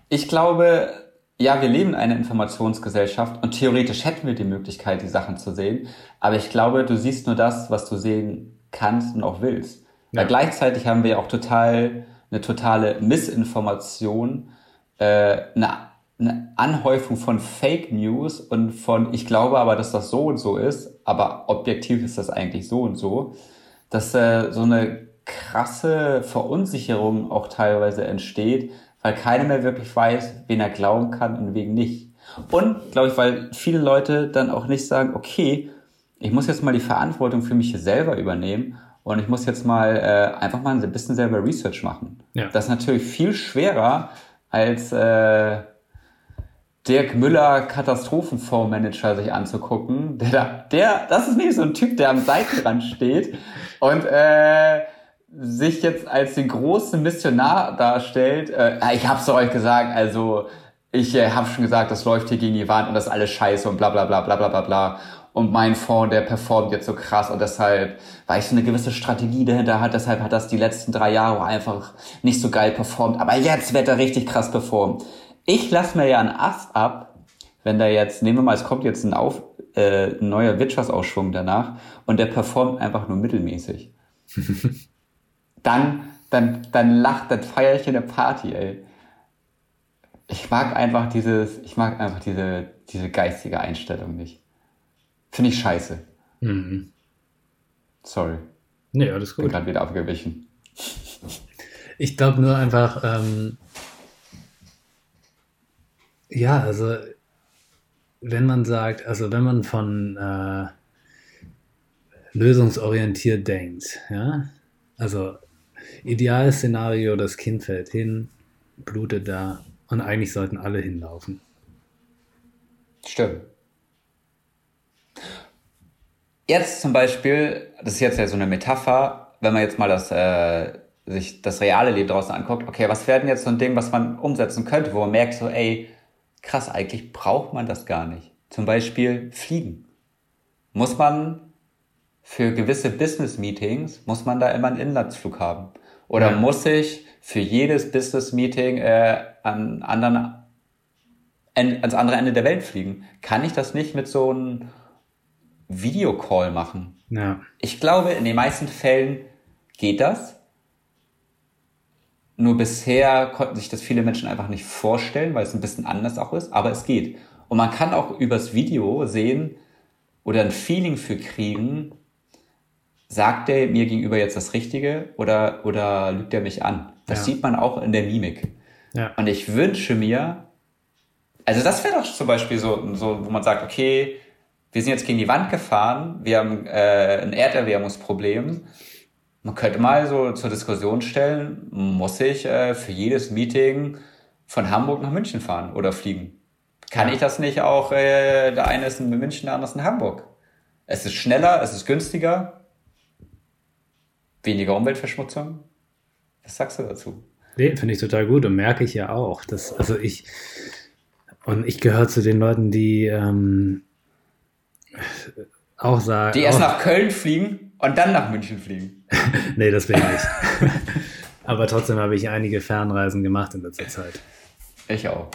Speaker 2: Ich glaube, ja, wir leben in einer Informationsgesellschaft und theoretisch hätten wir die Möglichkeit, die Sachen zu sehen. Aber ich glaube, du siehst nur das, was du sehen kannst und auch willst. Ja. Weil gleichzeitig haben wir auch total eine totale Missinformation, äh, eine, eine Anhäufung von Fake News und von, ich glaube aber, dass das so und so ist, aber objektiv ist das eigentlich so und so, dass äh, so eine krasse Verunsicherung auch teilweise entsteht, weil keiner mehr wirklich weiß, wen er glauben kann und wen nicht. Und, glaube ich, weil viele Leute dann auch nicht sagen, okay, ich muss jetzt mal die Verantwortung für mich selber übernehmen und ich muss jetzt mal äh, einfach mal ein bisschen selber Research machen. Ja. Das ist natürlich viel schwerer als äh, Dirk Müller Katastrophenfondsmanager sich anzugucken. Der, da, der, das ist nicht so ein Typ, der am Seitenrand steht und äh, sich jetzt als den großen Missionar darstellt, äh, ich hab's euch gesagt, also ich äh, habe schon gesagt, das läuft hier gegen die Wand und das ist alles scheiße und bla bla bla bla bla bla bla. Und mein Fonds, der performt jetzt so krass und deshalb, weil ich so eine gewisse Strategie dahinter hat, deshalb hat das die letzten drei Jahre einfach nicht so geil performt. Aber jetzt wird er richtig krass performen. Ich lasse mir ja einen Ast ab, wenn da jetzt, nehmen wir mal, es kommt jetzt ein, Auf, äh, ein neuer Wirtschaftsausschwung danach und der performt einfach nur mittelmäßig. dann, dann, dann lacht, dann feiere ich eine Party, ey. Ich mag einfach dieses, ich mag einfach diese, diese geistige Einstellung nicht. Finde ich scheiße. Mhm. Sorry.
Speaker 1: Nee, alles gut.
Speaker 2: Bin gerade wieder abgewichen.
Speaker 1: Ich glaube nur einfach, ähm, ja, also wenn man sagt, also wenn man von äh, lösungsorientiert denkt, ja, also Ideales Szenario, das Kind fällt hin, blutet da und eigentlich sollten alle hinlaufen.
Speaker 2: Stimmt. Jetzt zum Beispiel, das ist jetzt ja so eine Metapher, wenn man jetzt mal das, äh, sich das reale Leben draußen anguckt, okay, was wäre denn jetzt so ein Ding, was man umsetzen könnte, wo man merkt so, ey, krass, eigentlich braucht man das gar nicht. Zum Beispiel Fliegen. Muss man für gewisse Business-Meetings, muss man da immer einen Inlandsflug haben? Oder ja. muss ich für jedes Business-Meeting äh, an anderen, ans andere Ende der Welt fliegen? Kann ich das nicht mit so einem Videocall machen? Ja. Ich glaube, in den meisten Fällen geht das. Nur bisher konnten sich das viele Menschen einfach nicht vorstellen, weil es ein bisschen anders auch ist, aber es geht. Und man kann auch übers Video sehen oder ein Feeling für kriegen, sagt er mir gegenüber jetzt das Richtige oder, oder lügt er mich an? Das ja. sieht man auch in der Mimik. Ja. Und ich wünsche mir, Also das wäre doch zum Beispiel so, so, wo man sagt, okay, wir sind jetzt gegen die Wand gefahren, wir haben äh, ein Erderwärmungsproblem. Man könnte mal so zur Diskussion stellen, muss ich äh, für jedes Meeting von Hamburg nach München fahren oder fliegen? Kann ja. ich das nicht auch, äh, der eine ist in München, der andere ist in Hamburg? Es ist schneller, es ist günstiger, weniger Umweltverschmutzung. Was sagst du dazu?
Speaker 1: Nee, finde ich total gut und merke ich ja auch. Dass, also ich, und ich gehöre zu den Leuten, die ähm, auch sagen.
Speaker 2: Die erst nach Köln fliegen und dann nach München fliegen.
Speaker 1: nee, das will ich nicht. Aber trotzdem habe ich einige Fernreisen gemacht in letzter Zeit.
Speaker 2: Ich auch.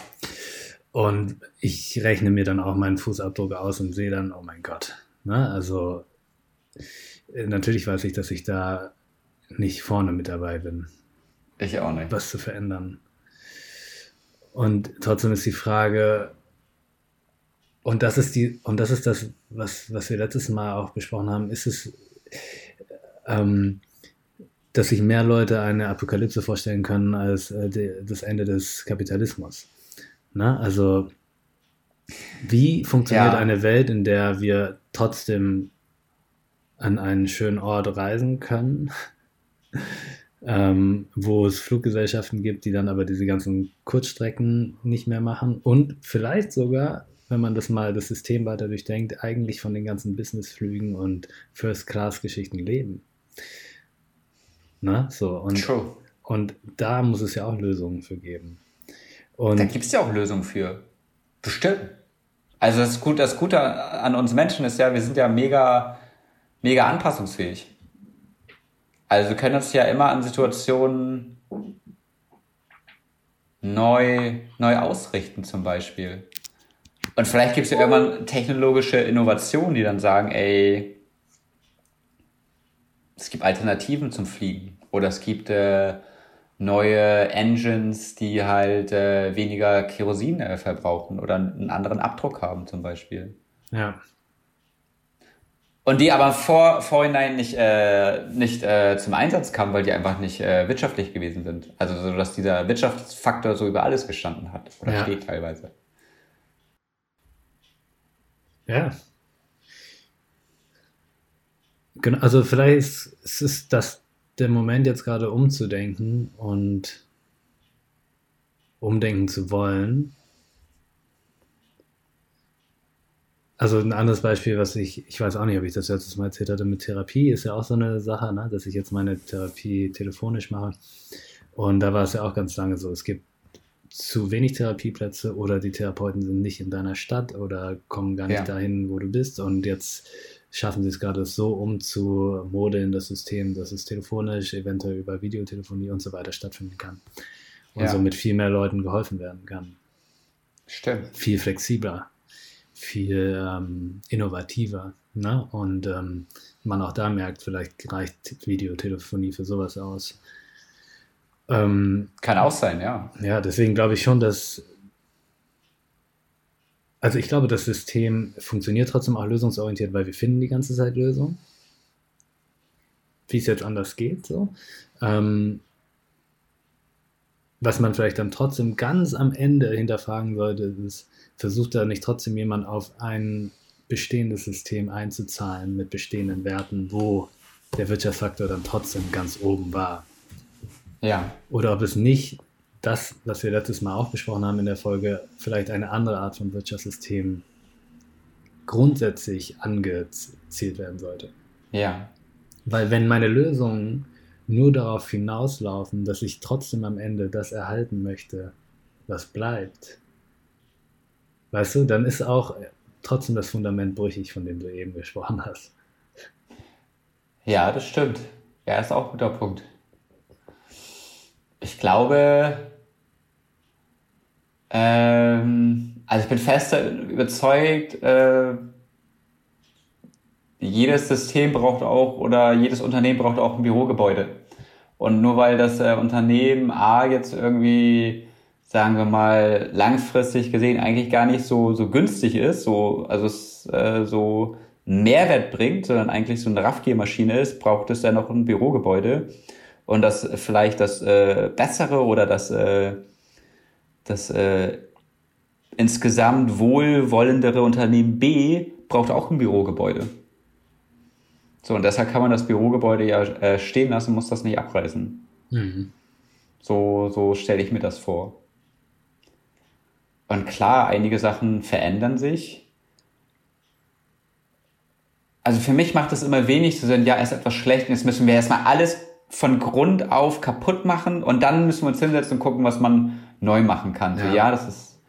Speaker 1: Und ich rechne mir dann auch meinen Fußabdruck aus und sehe dann, oh mein Gott. Ne? Also äh, natürlich weiß ich, dass ich da nicht vorne mit dabei bin.
Speaker 2: Ich auch nicht.
Speaker 1: Was zu verändern. Und trotzdem ist die Frage, und das ist die, und das ist das, was, was wir letztes Mal auch besprochen haben, ist es, ähm, dass sich mehr Leute eine Apokalypse vorstellen können als äh, die, das Ende des Kapitalismus. Na, also wie funktioniert ja. eine Welt, in der wir trotzdem an einen schönen Ort reisen können, ähm, wo es Fluggesellschaften gibt, die dann aber diese ganzen Kurzstrecken nicht mehr machen und vielleicht sogar wenn man das mal das System weiter durchdenkt, eigentlich von den ganzen Businessflügen und First-Class-Geschichten leben. Na, so. Und, True. und da muss es ja auch Lösungen für geben.
Speaker 2: Und da gibt es ja auch Lösungen für. Bestimmt. Also das, Gute, das Gute an uns Menschen ist ja, wir sind ja mega, mega anpassungsfähig. Also wir können uns ja immer an Situationen neu, neu ausrichten zum Beispiel. Und vielleicht gibt es ja irgendwann technologische Innovationen, die dann sagen, ey, es gibt Alternativen zum Fliegen. Oder es gibt äh, neue Engines, die halt äh, weniger Kerosin äh, verbrauchen oder einen anderen Abdruck haben zum Beispiel.
Speaker 1: Ja.
Speaker 2: Und die aber vor vorhinein nicht, äh, nicht äh, zum Einsatz kamen, weil die einfach nicht äh, wirtschaftlich gewesen sind. Also so, dass dieser Wirtschaftsfaktor so über alles gestanden hat oder ja. steht teilweise.
Speaker 1: Ja. Genau, also vielleicht ist es das der Moment jetzt gerade umzudenken und umdenken zu wollen. Also ein anderes Beispiel, was ich, ich weiß auch nicht, ob ich das letztes Mal erzählt hatte, mit Therapie ist ja auch so eine Sache, ne, dass ich jetzt meine Therapie telefonisch mache. Und da war es ja auch ganz lange so, es gibt zu wenig Therapieplätze oder die Therapeuten sind nicht in deiner Stadt oder kommen gar nicht ja. dahin, wo du bist. Und jetzt schaffen sie es gerade so umzumodeln, das System, dass es telefonisch, eventuell über Videotelefonie und so weiter stattfinden kann. Und ja. somit viel mehr Leuten geholfen werden kann.
Speaker 2: Stimmt.
Speaker 1: Viel flexibler, viel ähm, innovativer. Ne? Und ähm, man auch da merkt, vielleicht reicht Videotelefonie für sowas aus.
Speaker 2: Ähm, Kann auch sein, ja.
Speaker 1: Ja, deswegen glaube ich schon, dass. Also ich glaube, das System funktioniert trotzdem auch lösungsorientiert, weil wir finden die ganze Zeit Lösungen. Wie es jetzt anders geht, so. Ähm, was man vielleicht dann trotzdem ganz am Ende hinterfragen sollte, ist, versucht da nicht trotzdem jemand auf ein bestehendes System einzuzahlen mit bestehenden Werten, wo der Wirtschaftsfaktor dann trotzdem ganz oben war.
Speaker 2: Ja.
Speaker 1: Oder ob es nicht das, was wir letztes Mal auch besprochen haben in der Folge, vielleicht eine andere Art von Wirtschaftssystem grundsätzlich angezielt werden sollte.
Speaker 2: Ja.
Speaker 1: Weil wenn meine Lösungen nur darauf hinauslaufen, dass ich trotzdem am Ende das erhalten möchte, was bleibt, weißt du, dann ist auch trotzdem das Fundament brüchig, von dem du eben gesprochen hast.
Speaker 2: Ja, das stimmt. Ja, ist auch ein guter Punkt. Ich glaube, ähm, also ich bin fest überzeugt, äh, jedes System braucht auch oder jedes Unternehmen braucht auch ein Bürogebäude. Und nur weil das äh, Unternehmen A jetzt irgendwie, sagen wir mal, langfristig gesehen eigentlich gar nicht so, so günstig ist, so, also es äh, so Mehrwert bringt, sondern eigentlich so eine Raffgiermaschine ist, braucht es ja noch ein Bürogebäude und das vielleicht das äh, bessere oder das, äh, das äh, insgesamt wohlwollendere Unternehmen B braucht auch ein Bürogebäude. So, und deshalb kann man das Bürogebäude ja äh, stehen lassen, muss das nicht abreißen. Mhm. So, so stelle ich mir das vor. Und klar, einige Sachen verändern sich. Also für mich macht es immer wenig zu sagen, ja, ist etwas schlecht, jetzt müssen wir erstmal alles von Grund auf kaputt machen und dann müssen wir uns hinsetzen und gucken, was man neu machen kann. Ja, so, ja das ist,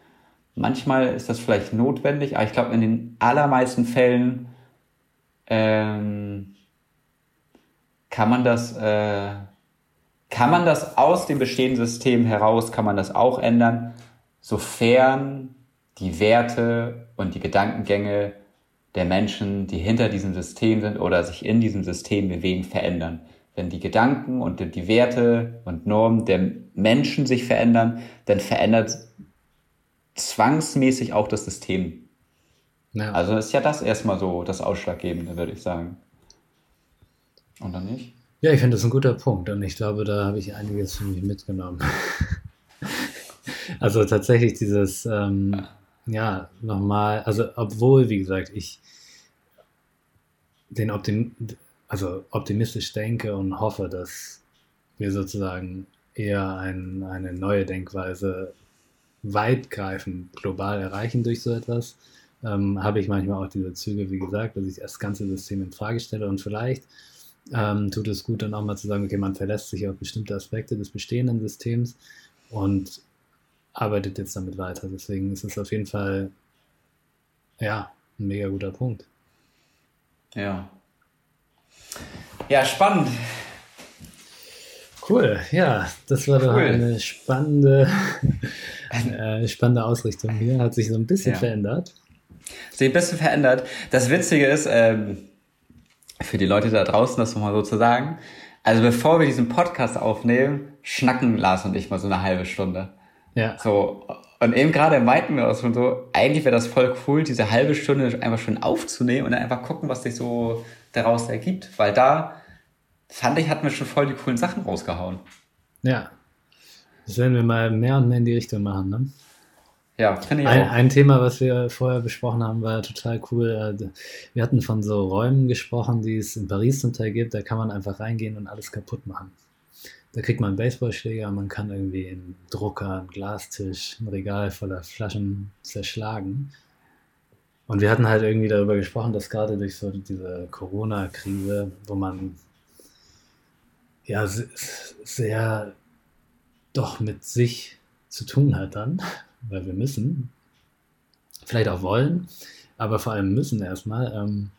Speaker 2: manchmal ist das vielleicht notwendig, aber ich glaube, in den allermeisten Fällen ähm, kann man das, äh, kann man das aus dem bestehenden System heraus, kann man das auch ändern sofern die Werte und die Gedankengänge der Menschen, die hinter diesem System sind oder sich in diesem System bewegen, verändern. Wenn die Gedanken und die Werte und Normen der Menschen sich verändern, dann verändert zwangsmäßig auch das System. Ja. Also ist ja das erstmal so das Ausschlaggebende, würde ich sagen. Und dann nicht?
Speaker 1: Ja, ich finde das ein guter Punkt und ich glaube, da habe ich einiges für mich mitgenommen. Also tatsächlich dieses, ähm, ja, nochmal, also obwohl, wie gesagt, ich den Optim also optimistisch denke und hoffe, dass wir sozusagen eher ein, eine neue Denkweise weitgreifend global erreichen durch so etwas, ähm, habe ich manchmal auch diese Züge, wie gesagt, dass ich das ganze System in Frage stelle und vielleicht ähm, tut es gut, dann auch mal zu sagen, okay, man verlässt sich auf bestimmte Aspekte des bestehenden Systems und arbeitet jetzt damit weiter. Deswegen ist es auf jeden Fall, ja, ein mega guter Punkt.
Speaker 2: Ja. Ja, spannend.
Speaker 1: Cool, ja, das war cool. doch eine spannende, äh, spannende Ausrichtung hier. Hat sich so ein bisschen ja. verändert.
Speaker 2: Sich ein bisschen verändert. Das Witzige ist, ähm, für die Leute da draußen, das nochmal so zu sagen, also bevor wir diesen Podcast aufnehmen, schnacken Lars und ich mal so eine halbe Stunde. Ja. So, und eben gerade meinten wir auch schon so, eigentlich wäre das voll cool, diese halbe Stunde einfach schon aufzunehmen und dann einfach gucken, was sich so daraus ergibt. Weil da, fand ich, hatten wir schon voll die coolen Sachen rausgehauen.
Speaker 1: Ja. Das werden wir mal mehr und mehr in die Richtung machen, ne?
Speaker 2: Ja, finde ich
Speaker 1: ein,
Speaker 2: auch.
Speaker 1: Ein Thema, was wir vorher besprochen haben, war total cool. Äh, wir hatten von so Räumen gesprochen, die es in Paris zum Teil gibt. Da kann man einfach reingehen und alles kaputt machen. Da kriegt man einen Baseballschläger, man kann irgendwie einen Drucker, einen Glastisch, ein Regal voller Flaschen zerschlagen. Und wir hatten halt irgendwie darüber gesprochen, dass gerade durch so diese Corona-Krise, wo man ja sehr doch mit sich zu tun hat dann, weil wir müssen, vielleicht auch wollen, aber vor allem müssen erstmal, ähm,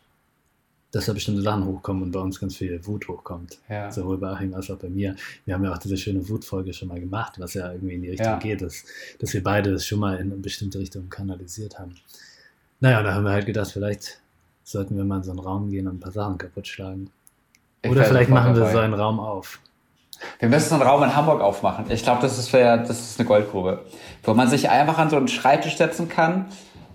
Speaker 1: dass da bestimmte Sachen hochkommen und bei uns ganz viel Wut hochkommt. Ja. Sowohl bei Achim als auch bei mir. Wir haben ja auch diese schöne Wutfolge schon mal gemacht, was ja irgendwie in die Richtung ja. geht, dass, dass wir beide das schon mal in eine bestimmte Richtung kanalisiert haben. Naja, da haben wir halt gedacht, vielleicht sollten wir mal in so einen Raum gehen und ein paar Sachen kaputt schlagen. Ich Oder vielleicht machen wir so einen Raum auf.
Speaker 2: Wir müssen so einen Raum in Hamburg aufmachen. Ich glaube, das ist, wär, das ist eine Goldgrube. Wo man sich einfach an so einen Schreibtisch setzen kann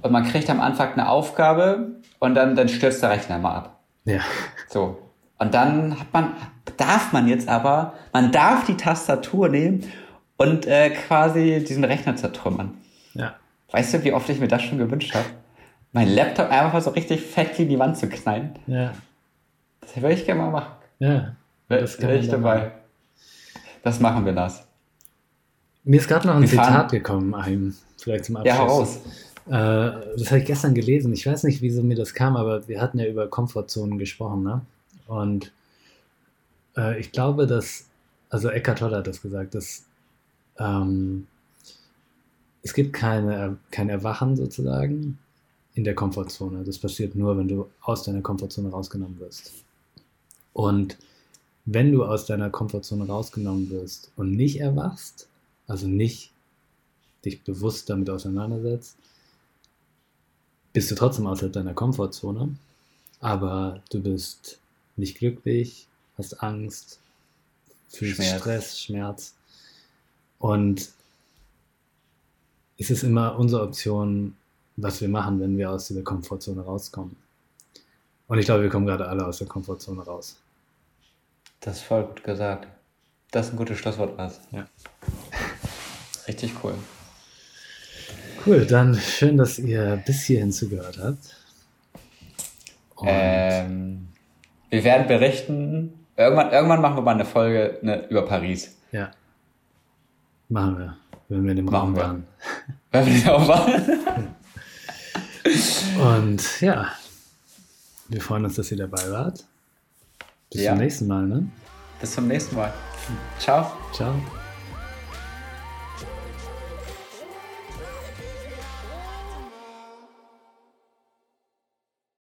Speaker 2: und man kriegt am Anfang eine Aufgabe und dann, dann stürzt der Rechner mal ab. Ja. So. Und dann hat man, darf man jetzt aber, man darf die Tastatur nehmen und äh, quasi diesen Rechner zertrümmern. Ja. Weißt du, wie oft ich mir das schon gewünscht habe? Mein Laptop einfach so richtig fett in die Wand zu knallen. Ja. Das würde ich gerne mal machen. Ja. Das wäre ich dabei. Machen. Das machen wir das.
Speaker 1: Mir ist gerade noch ein wir Zitat fahren. gekommen, ein, vielleicht zum Abschluss. Ja, heraus. Äh, das habe ich gestern gelesen. Ich weiß nicht, wieso mir das kam, aber wir hatten ja über Komfortzonen gesprochen. Ne? Und äh, ich glaube, dass, also Eckhart Tolle hat das gesagt, dass ähm, es gibt keine, kein Erwachen sozusagen in der Komfortzone. Das passiert nur, wenn du aus deiner Komfortzone rausgenommen wirst. Und wenn du aus deiner Komfortzone rausgenommen wirst und nicht erwachst, also nicht dich bewusst damit auseinandersetzt, bist du trotzdem außerhalb deiner Komfortzone, aber du bist nicht glücklich, hast Angst, fühlst Schmerz. Stress, Schmerz. Und es ist immer unsere Option, was wir machen, wenn wir aus dieser Komfortzone rauskommen. Und ich glaube, wir kommen gerade alle aus der Komfortzone raus.
Speaker 2: Das ist voll gut gesagt. Das ist ein gutes Schlusswort, Lars. Ja. Richtig cool.
Speaker 1: Cool, dann schön, dass ihr bis hierhin zugehört habt.
Speaker 2: Ähm, wir werden berichten. Irgendwann, irgendwann machen wir mal eine Folge ne, über Paris.
Speaker 1: Ja. Machen wir, wenn wir in dem Raum waren.
Speaker 2: Wenn wir in dem Raum waren.
Speaker 1: Und ja, wir freuen uns, dass ihr dabei wart. Bis ja. zum nächsten Mal, ne?
Speaker 2: Bis zum nächsten Mal. Ciao.
Speaker 1: Ciao.